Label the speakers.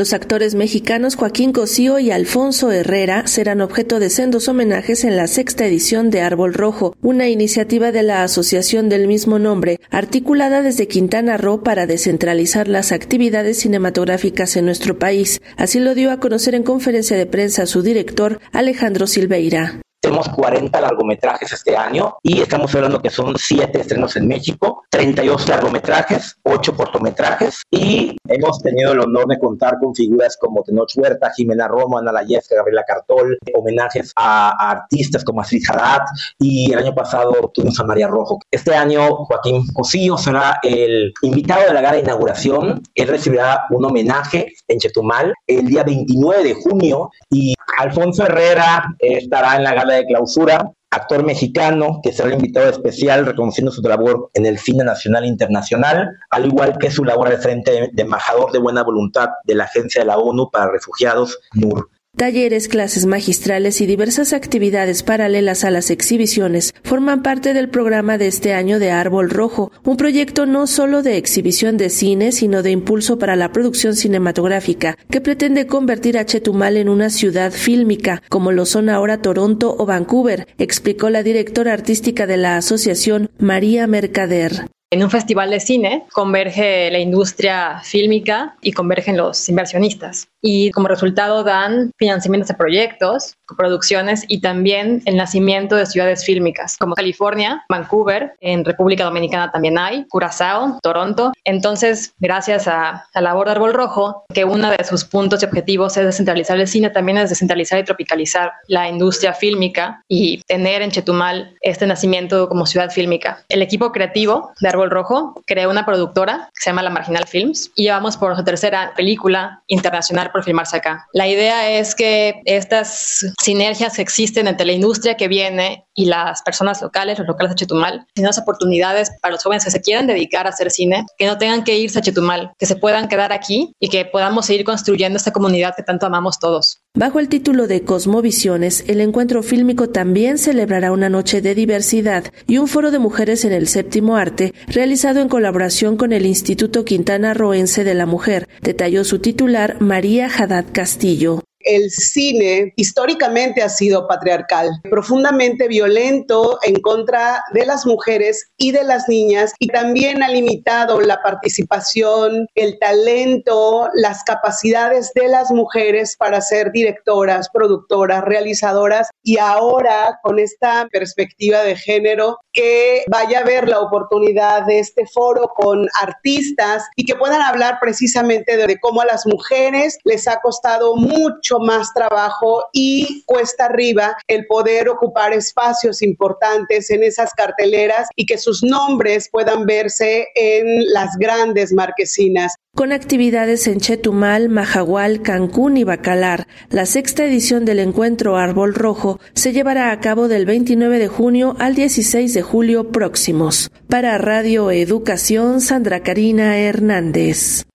Speaker 1: Los actores mexicanos Joaquín Cosío y Alfonso Herrera serán objeto de sendos homenajes en la sexta edición de Árbol Rojo, una iniciativa de la asociación del mismo nombre, articulada desde Quintana Roo para descentralizar las actividades cinematográficas en nuestro país. Así lo dio a conocer en conferencia de prensa su director Alejandro Silveira.
Speaker 2: Tenemos 40 largometrajes este año y estamos hablando que son 7 estrenos en México, 32 largometrajes, 8 cortometrajes y hemos tenido el honor de contar con figuras como Tenoch Huerta, Jimena Roma, Ana Layesca, Gabriela Cartol, homenajes a, artistas como Astrid Haddad y el año pasado tuvimos a María Rojo. Este año Joaquín Cosío será el invitado de la gala de inauguración. Él recibirá un homenaje en Chetumal el día 29 de junio y Alfonso Herrera estará en la gala de clausura, actor mexicano que será invitado especial reconociendo su labor en el cine nacional e internacional, al igual que su labor al frente de embajador de buena voluntad de la Agencia de la ONU para Refugiados, NUR.
Speaker 1: Talleres, clases magistrales y diversas actividades paralelas a las exhibiciones forman parte del programa de este año de Árbol Rojo, un proyecto no solo de exhibición de cine, sino de impulso para la producción cinematográfica, que pretende convertir a Chetumal en una ciudad fílmica, como lo son ahora Toronto o Vancouver, explicó la directora artística de la asociación, María Mercader.
Speaker 3: En un festival de cine converge la industria fílmica y convergen los inversionistas y como resultado dan financiamientos de proyectos, producciones y también el nacimiento de ciudades fílmicas como California, Vancouver, en República Dominicana también hay, Curazao, Toronto. Entonces, gracias a, la labor de Árbol Rojo, que uno de sus puntos y objetivos es descentralizar el cine, también es descentralizar y tropicalizar la industria fílmica y tener en Chetumal este nacimiento como ciudad fílmica. El equipo creativo de Árbol Rojo creó una productora que se llama La Marginal Films y llevamos por su tercera película internacional por filmarse acá. La idea es que estas sinergias existen entre la industria que viene y las personas locales, los locales de Chetumal, unas oportunidades para los jóvenes que se quieran dedicar a hacer cine, que no tengan que irse a Chetumal, que se puedan quedar aquí y que podamos seguir construyendo esta comunidad que tanto amamos todos.
Speaker 1: Bajo el título de Cosmovisiones, el encuentro fílmico también celebrará una noche de diversidad y un foro de mujeres en el séptimo arte, realizado en colaboración con el Instituto Quintana Roense de la Mujer, detalló su titular María Haddad Castillo
Speaker 4: el cine históricamente ha sido patriarcal, profundamente violento en contra de las mujeres y de las niñas y también ha limitado la participación, el talento, las capacidades de las mujeres para ser directoras, productoras, realizadoras y ahora con esta perspectiva de género que vaya a ver la oportunidad de este foro con artistas y que puedan hablar precisamente de, cómo a las mujeres les ha costado mucho más trabajo y cuesta arriba el poder ocupar espacios importantes en esas carteleras y que sus nombres puedan verse en las grandes marquesinas
Speaker 1: con actividades en Chetumal, Majagual, Cancún y Bacalar. La sexta edición del encuentro Árbol Rojo se llevará a cabo del 29 de junio al 16 de julio próximos. Para Radio Educación, Sandra Karina Hernández.